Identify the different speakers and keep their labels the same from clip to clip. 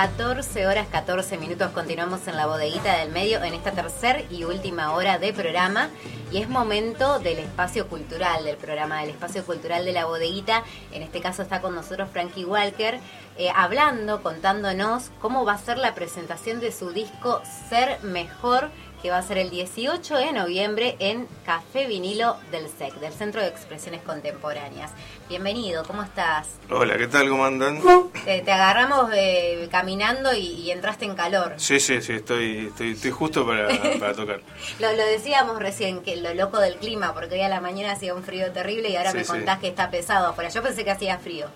Speaker 1: 14 horas 14 minutos continuamos en la bodeguita del medio en esta tercera y última hora de programa y es momento del espacio cultural, del programa del espacio cultural de la bodeguita. En este caso está con nosotros Frankie Walker eh, hablando, contándonos cómo va a ser la presentación de su disco Ser Mejor que va a ser el 18 de noviembre en Café Vinilo del SEC, del Centro de Expresiones Contemporáneas. Bienvenido, ¿cómo estás?
Speaker 2: Hola, ¿qué tal? ¿Cómo andan?
Speaker 1: Te, agarramos eh, caminando y, entraste en calor.
Speaker 2: Sí, sí, sí, estoy, estoy, justo para, tocar.
Speaker 1: lo, decíamos recién, que lo loco del clima, porque hoy a la mañana hacía un frío terrible y ahora me contás que está pesado afuera. Yo pensé que hacía frío.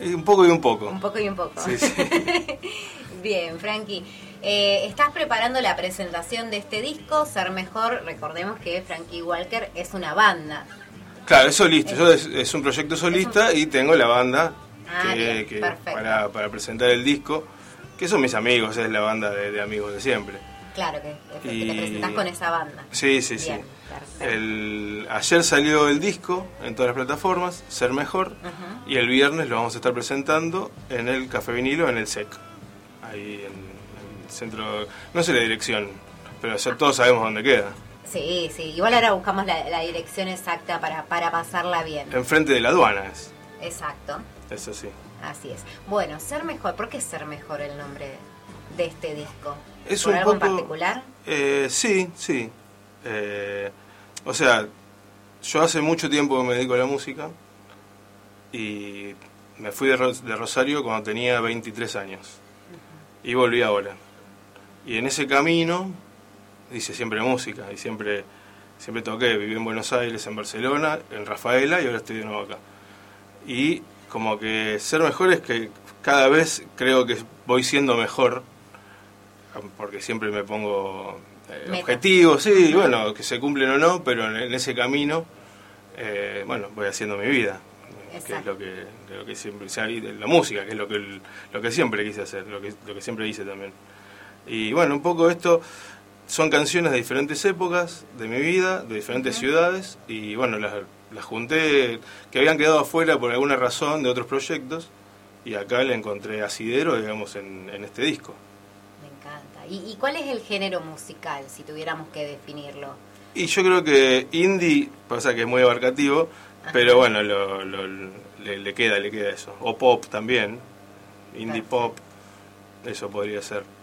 Speaker 2: Un poco y un poco.
Speaker 1: Un poco y un poco. Sí. Bien, Frankie. Eh, estás preparando la presentación de este disco, Ser Mejor. Recordemos que Frankie Walker es una banda.
Speaker 2: Claro, es solista. Yo es, un proyecto solista y tengo la banda ah, para, presentar el disco, que son mis amigos, es la banda de, amigos de siempre.
Speaker 1: Claro, que, te presentás con esa banda.
Speaker 2: Sí, sí, sí. ayer salió el disco en todas las plataformas, Ser Mejor, y el viernes lo vamos a estar presentando en el Café Vinilo, en el SEC, ahí en centro, no sé la dirección, pero todos sabemos dónde queda.
Speaker 1: Sí, sí, igual ahora buscamos la, dirección exacta para, para pasarla bien.
Speaker 2: Enfrente de la aduana es.
Speaker 1: Exacto.
Speaker 2: Eso sí.
Speaker 1: Así es. Bueno, ser mejor, ¿por qué ser mejor el nombre de este disco?
Speaker 2: ¿Es
Speaker 1: ¿Por
Speaker 2: un
Speaker 1: algo
Speaker 2: poco,
Speaker 1: en particular?
Speaker 2: Eh, sí, sí. Eh, o sea, yo hace mucho tiempo que me dedico a la música y me fui de, Rosario cuando tenía 23 años y volví ahora. Y en ese camino hice siempre música y siempre, siempre toqué. Viví en Buenos Aires, en Barcelona, en Rafaela y ahora estoy de nuevo acá. Y como que ser mejor es que cada vez creo que voy siendo mejor, porque siempre me pongo eh, objetivos, sí, bueno, que se cumplen o no, pero en, ese camino, eh, bueno, voy haciendo mi vida que es lo que, lo que siempre, la música, que es lo que, lo que siempre quise hacer, lo que, lo que siempre hice también. Y bueno, un poco esto son canciones de diferentes épocas de mi vida, de diferentes ciudades, y bueno, las, las, junté, que habían quedado afuera por alguna razón de otros proyectos, y acá le encontré asidero, digamos, en, en este disco.
Speaker 1: Me encanta. ¿Y, cuál es el género musical, si tuviéramos que definirlo?
Speaker 2: Y yo creo que indie, pasa que es muy abarcativo, pero bueno, lo, le, le, queda, le queda eso. O pop también, indie pop, eso podría ser.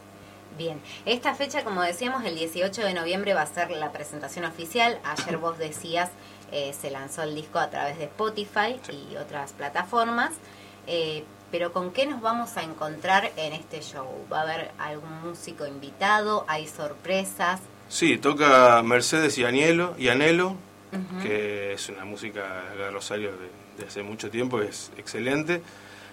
Speaker 1: Bien, esta fecha, como decíamos, el 18 de noviembre va a ser la presentación oficial. Ayer vos decías, eh, se lanzó el disco a través de Spotify y otras plataformas. Eh, pero ¿con qué nos vamos a encontrar en este show? ¿Va a haber algún músico invitado? ¿Hay sorpresas?
Speaker 2: Sí, toca Mercedes y Anhelo, y Anhelo que es una música de Rosario de, hace mucho tiempo, es excelente.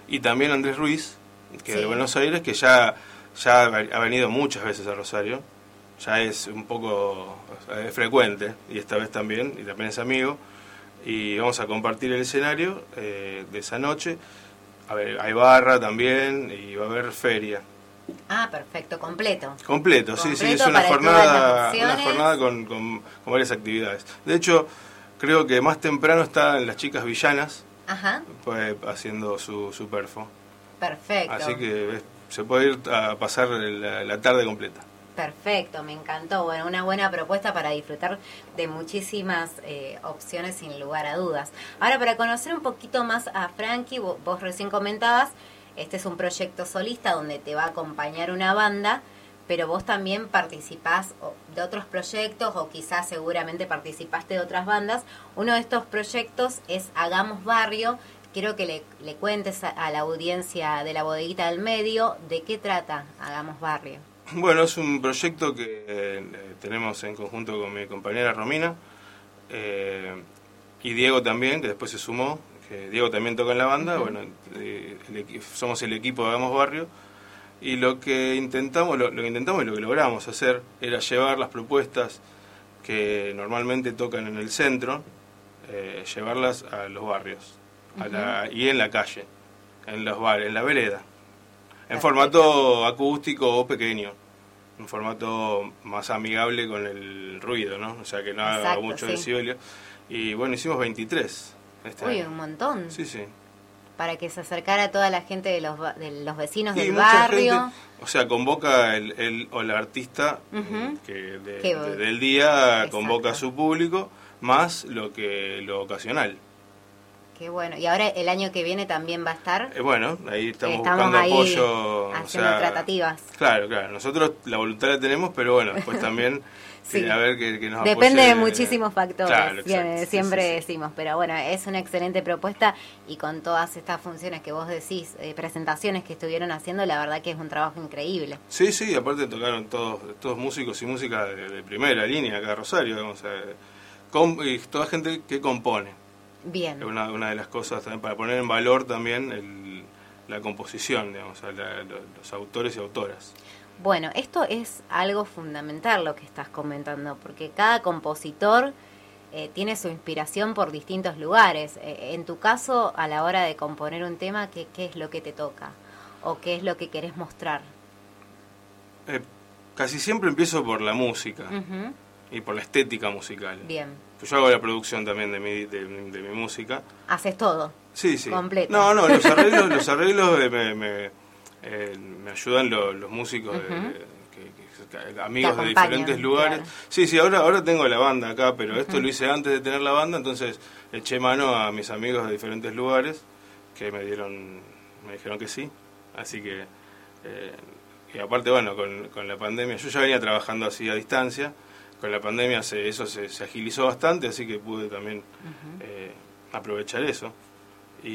Speaker 2: Y también Andrés Ruiz, que de Buenos Aires, que ya ya ha venido muchas veces a Rosario, ya es un poco frecuente, y esta vez también, y también es amigo, y vamos a compartir el escenario eh, de esa noche. A ver, hay barra también, y va a haber feria.
Speaker 1: Ah, perfecto, completo.
Speaker 2: Completo, sí, sí, es una jornada, una jornada con, con, varias actividades. De hecho, creo que más temprano están las chicas villanas Pues, haciendo su, su perfo.
Speaker 1: Perfecto.
Speaker 2: Así que se puede ir a pasar la, tarde completa.
Speaker 1: Perfecto, me encantó. Bueno, una buena propuesta para disfrutar de muchísimas eh, opciones sin lugar a dudas. Ahora, para conocer un poquito más a Frankie, vos, recién comentabas, este es un proyecto solista donde te va a acompañar una banda, pero vos también participás de otros proyectos o quizás seguramente participaste de otras bandas. Uno de estos proyectos es Hagamos Barrio, quiero que le, le cuentes a, la audiencia de la bodeguita del medio de qué trata Hagamos Barrio.
Speaker 2: Bueno, es un proyecto que eh, tenemos en conjunto con mi compañera Romina eh, y Diego también, que después se sumó, que Diego también toca en la banda, bueno, eh, somos el equipo de Hagamos Barrio y lo que intentamos, lo, que intentamos y lo que logramos hacer era llevar las propuestas que normalmente tocan en el centro, llevarlas a los barrios y en la calle, en los bares, en la vereda, en formato acústico o pequeño, en formato más amigable con el ruido, ¿no? O sea, que no haga mucho decibelio. Y bueno, hicimos 23.
Speaker 1: Este Uy, un montón.
Speaker 2: Sí, sí.
Speaker 1: para que se acercara toda la gente de los, de los vecinos
Speaker 2: Y
Speaker 1: del barrio.
Speaker 2: gente, o sea, convoca el, el- o el artista
Speaker 1: Ujú.
Speaker 2: que de-
Speaker 1: Que-
Speaker 2: de- del día,
Speaker 1: Exacto.
Speaker 2: convoca a su público, más lo que lo ocasional.
Speaker 1: Qué bueno. Y ahora el año que viene también va a estar.
Speaker 2: Eh, bueno, ahí estamos,
Speaker 1: Estamos
Speaker 2: buscando
Speaker 1: ahí
Speaker 2: apoyo. o
Speaker 1: haciendo
Speaker 2: sea,
Speaker 1: tratativas.
Speaker 2: Claro, claro. Nosotros la voluntad la tenemos, pero bueno, después también
Speaker 1: Sí.
Speaker 2: eh, a ver que, que nos
Speaker 1: Depende
Speaker 2: apoye,
Speaker 1: de muchísimos factores,
Speaker 2: Claro, exacto.
Speaker 1: siempre
Speaker 2: sí, sí.
Speaker 1: decimos, pero bueno, es una excelente propuesta y con todas estas funciones que vos decís, eh, presentaciones que estuvieron haciendo, la verdad que es un trabajo increíble.
Speaker 2: Sí, sí, aparte tocaron todos, todos músicos y música de, de primera línea acá en Rosario, digamos, eh, com- y toda gente que compone.
Speaker 1: Bien,
Speaker 2: Es una, una de las cosas también para poner en valor también el- la composición, digamos, la- los autores y autoras.
Speaker 1: bueno, esto es algo fundamental lo que estás comentando, porque cada compositor eh, tiene su inspiración por distintos lugares. Eh, en tu caso, a la hora de componer un tema, ¿qué, ¿qué es lo que te toca? ¿O qué es lo que querés mostrar?
Speaker 2: Eh, casi siempre empiezo por la música y por la estética musical.
Speaker 1: Bien,
Speaker 2: Pues yo hago la producción también de mi, de, de mi música.
Speaker 1: haces todo.
Speaker 2: Sí, sí.
Speaker 1: Completo.
Speaker 2: No, no, los arreglos, los arreglos eh, me, me, eh, me ayudan lo- los, músicos, de- que- que- amigos de diferentes lugares.
Speaker 1: claro.
Speaker 2: Sí, sí, ahora, ahora tengo la banda acá, pero esto lo hice antes de tener la banda, entonces eché mano a mis amigos de diferentes lugares que me dieron, me dijeron que sí. Así que, eh, y aparte, bueno, con, con la pandemia, yo ya venía trabajando así a distancia, con la pandemia se, eso se, se agilizó bastante, así que pude también eh, aprovechar eso. Y,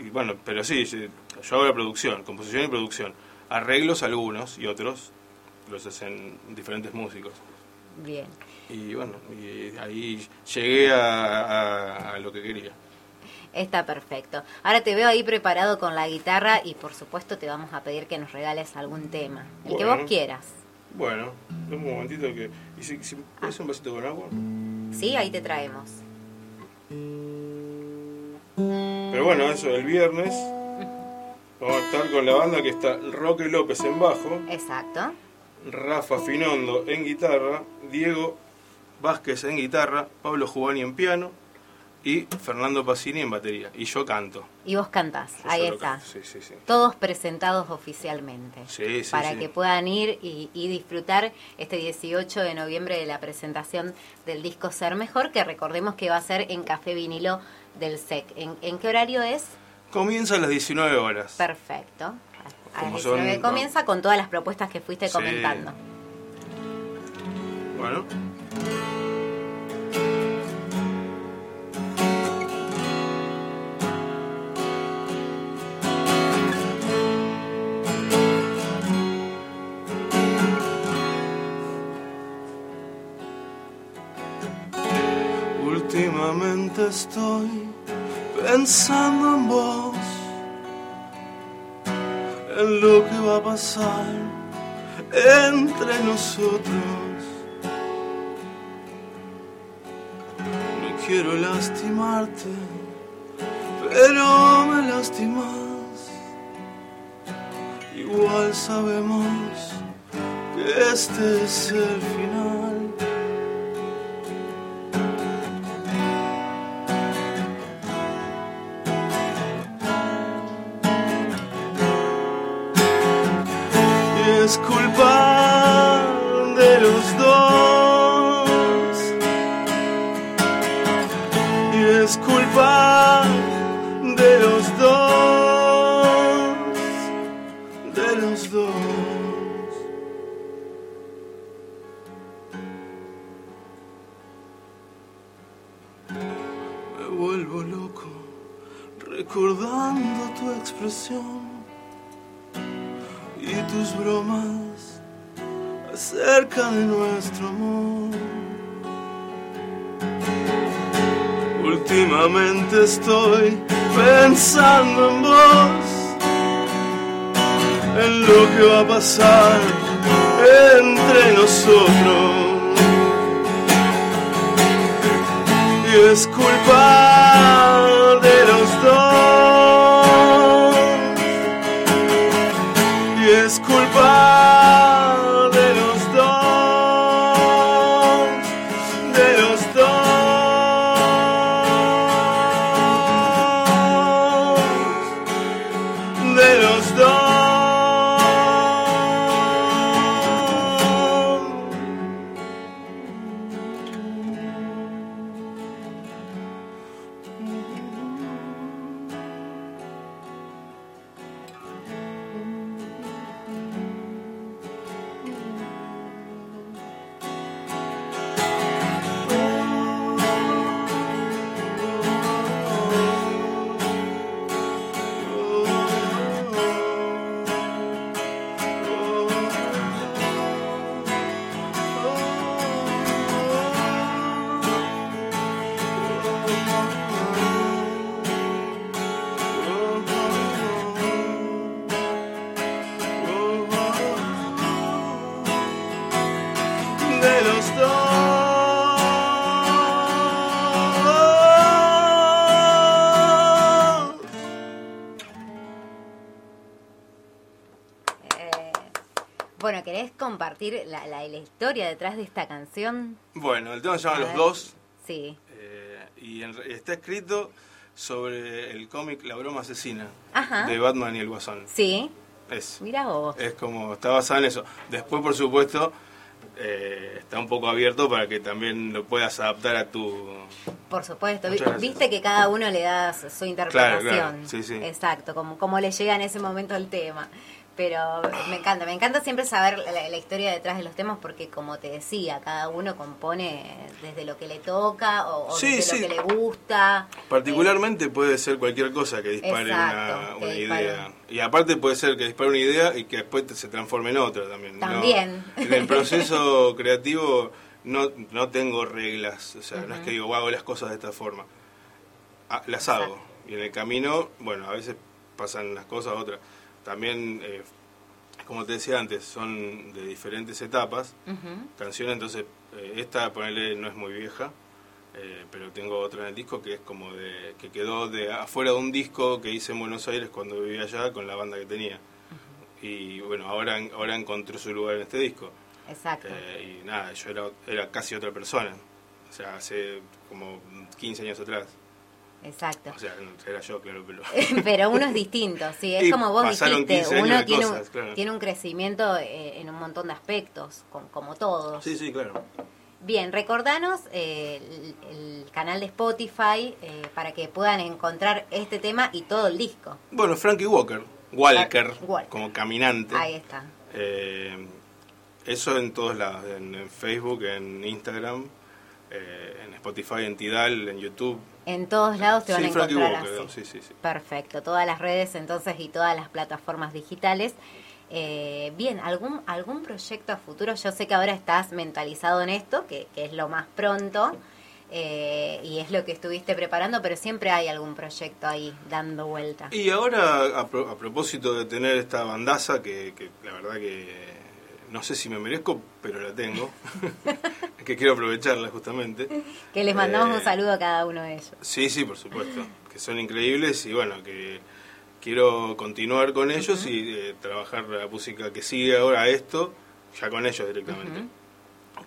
Speaker 2: y bueno, pero sí, yo hago la producción, composición y producción. Arreglos algunos y otros los hacen diferentes músicos.
Speaker 1: Bien.
Speaker 2: Y bueno, y ahí llegué a, a- a lo que quería.
Speaker 1: Está perfecto. Ahora te veo ahí preparado con la guitarra y por supuesto te vamos a pedir que nos regales algún tema. El que vos quieras.
Speaker 2: Bueno, un momentito que... ¿Y si, si ¿puedes un vasito con agua?
Speaker 1: Sí, ahí te traemos.
Speaker 2: Pero bueno, eso, el viernes vamos a estar con la banda que está Roque López en bajo,
Speaker 1: Exacto.
Speaker 2: Rafa Finondo en guitarra, Diego Vázquez en guitarra, Pablo Jubani en piano y Fernando Pacini en batería. Y yo canto.
Speaker 1: Y vos cantás.
Speaker 2: Yo
Speaker 1: ahí está.
Speaker 2: Sí, sí, sí.
Speaker 1: Todos presentados oficialmente.
Speaker 2: Sí, sí,
Speaker 1: para que puedan ir y, y disfrutar este 18 de noviembre de la presentación del disco Ser Mejor, que recordemos que va a ser en Café Vinilo del SEC. ¿En, en qué horario es?
Speaker 2: Comienza a las 19 horas.
Speaker 1: Perfecto. A las
Speaker 2: Como
Speaker 1: 19
Speaker 2: son-
Speaker 1: comienza con todas las propuestas que fuiste comentando.
Speaker 2: Bueno. Últimamente estoy pensando en vos, en lo que va a pasar entre nosotros. No quiero lastimarte, pero me lastimas. Igual sabemos que este es el final. Y tus bromas acerca de nuestro amor. Últimamente estoy pensando en vos, en lo que va a pasar entre nosotros. Y es culpa
Speaker 1: querés compartir la, la, la historia detrás de esta canción?
Speaker 2: Bueno, el tema se llama Los. Dos
Speaker 1: Sí.
Speaker 2: eh, y en está escrito sobre el cómic La broma asesina
Speaker 1: Ajá.
Speaker 2: de Batman y el Guasón.
Speaker 1: Sí.
Speaker 2: Es,
Speaker 1: Mira vos.
Speaker 2: es como, está basada en eso. Después, por supuesto, eh, está un poco abierto para que también lo puedas adaptar a tu...
Speaker 1: Por supuesto, viste que cada uno le da su, interpretación.
Speaker 2: claro, sí, sí.
Speaker 1: Exacto, como, como le llega en ese momento el tema. Pero me encanta, me encanta siempre saber la, la historia detrás de los temas porque como te decía, cada uno compone desde lo que le toca o, o
Speaker 2: Sí,
Speaker 1: desde
Speaker 2: sí.
Speaker 1: lo que le gusta.
Speaker 2: Particularmente puede ser cualquier cosa que dispare
Speaker 1: Exacto,
Speaker 2: una,
Speaker 1: que
Speaker 2: una
Speaker 1: dispare.
Speaker 2: idea. Y aparte puede ser que dispare una idea y que después se transforme en otra también. ¿no?
Speaker 1: También.
Speaker 2: En el proceso creativo no, no tengo reglas, o sea, no es que digo, hago las cosas de esta forma. Ah, las hago. Y en el camino, bueno, a veces pasan las cosas, otras. También, eh, como te decía antes, son de diferentes etapas canciones, entonces eh, esta ponerle no es muy vieja, eh, pero tengo otra en el disco que es como de que quedó de afuera de un disco que hice en Buenos Aires cuando vivía allá con la banda que tenía. Y bueno, ahora ahora encontró su lugar en este disco.
Speaker 1: Exacto.
Speaker 2: Eh, y nada, yo era, era casi otra persona. O sea, hace como 15 años atrás.
Speaker 1: Exacto.
Speaker 2: O sea, era yo, claro, pero...
Speaker 1: Pero uno es distinto, sí, es
Speaker 2: Y
Speaker 1: como vos dijiste,
Speaker 2: 15 años
Speaker 1: uno tiene,
Speaker 2: cosas,
Speaker 1: un,
Speaker 2: claro.
Speaker 1: tiene un crecimiento eh, en un montón de aspectos, com- como todos.
Speaker 2: Sí, sí, claro.
Speaker 1: Bien, recordanos eh, el, el canal de Spotify eh, para que puedan encontrar este tema y todo el disco.
Speaker 2: Bueno, Frankie Walker, Walker,
Speaker 1: Walker.
Speaker 2: como caminante.
Speaker 1: Ahí está.
Speaker 2: Eso en todos lados, en, en Facebook, en Instagram, eh, en Spotify, en Tidal, en YouTube.
Speaker 1: En todos lados te van
Speaker 2: sí,
Speaker 1: a encontrar
Speaker 2: Walker,
Speaker 1: así.
Speaker 2: sí, sí.
Speaker 1: Perfecto, todas las redes entonces y todas las plataformas digitales. Eh, bien, ¿algún, ¿algún proyecto a futuro? Yo sé que ahora estás mentalizado en esto, que, que es lo más pronto, eh, y es lo que estuviste preparando, pero siempre hay algún proyecto ahí dando vuelta.
Speaker 2: Y ahora, a, pro- a propósito de tener esta bandaza, que, que la verdad que no sé si me merezco, pero la tengo, que quiero aprovecharla justamente.
Speaker 1: Que les mandamos
Speaker 2: Eh,
Speaker 1: un saludo a cada uno de ellos.
Speaker 2: Sí, sí, por supuesto, que son increíbles y bueno, que quiero continuar con ellos y eh, trabajar la música que sigue ahora a esto, ya con ellos directamente.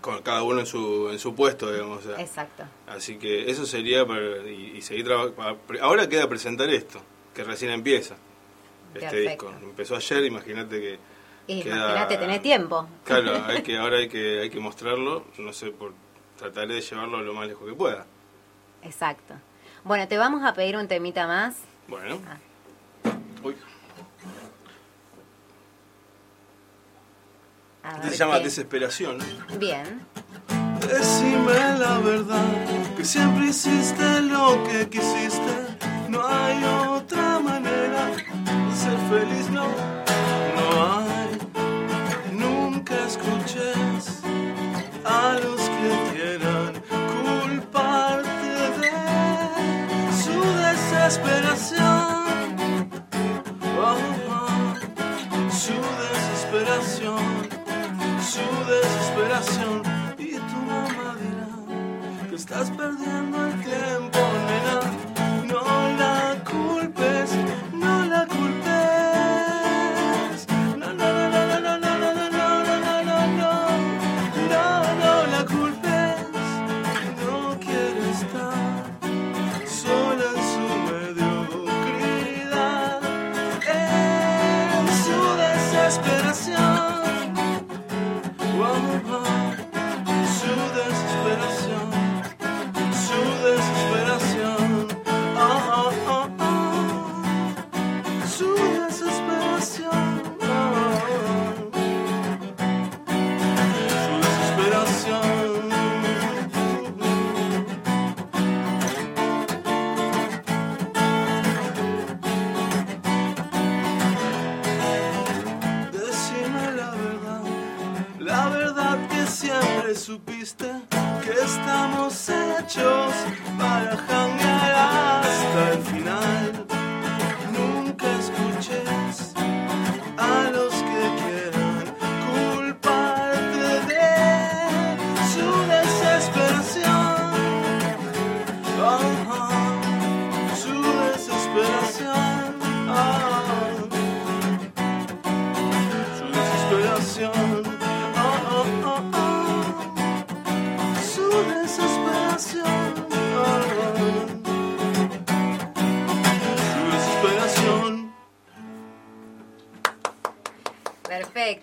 Speaker 2: Con cada uno en su, en su puesto, digamos. o sea.
Speaker 1: Exacto.
Speaker 2: Así que eso sería para, y, y seguir trabajando. Ahora queda presentar esto, que recién empieza este
Speaker 1: Perfecto.
Speaker 2: disco. Empezó ayer, imagínate que...
Speaker 1: Y
Speaker 2: queda-
Speaker 1: Imagínate, tenés tiempo.
Speaker 2: Claro, hay que, ahora hay que, hay que mostrarlo, no sé, por trataré de llevarlo lo más lejos que pueda.
Speaker 1: Exacto. Bueno, te vamos a pedir un temita más.
Speaker 2: Bueno.
Speaker 1: Ah.
Speaker 2: Uy. Este se llama
Speaker 1: qué-
Speaker 2: Desesperación.
Speaker 1: Bien.
Speaker 2: Decime la verdad, que siempre hiciste lo que quisiste. No hay otra manera de ser feliz, no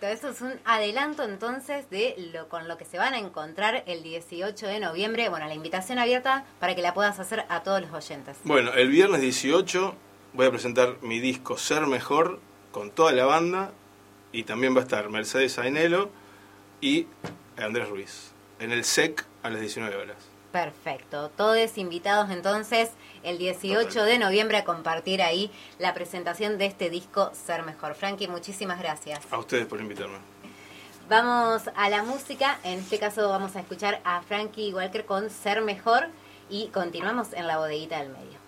Speaker 1: Eso es un adelanto entonces de lo con lo que se van a encontrar el 18 de noviembre. Bueno, la invitación abierta para que la puedas hacer a todos los oyentes.
Speaker 2: Bueno, el viernes 18 voy a presentar mi disco Ser Mejor con toda la banda y también va a estar Mercedes Ainelo y Andrés Ruiz en el SEC a las 19 horas.
Speaker 1: Perfecto, todos invitados entonces el 18 de noviembre a compartir ahí la presentación de este disco Ser Mejor. Frankie, muchísimas gracias.
Speaker 2: A ustedes por invitarme.
Speaker 1: Vamos a la música, en este caso vamos a escuchar a Frankie Walker con Ser Mejor y continuamos en la bodeguita del medio.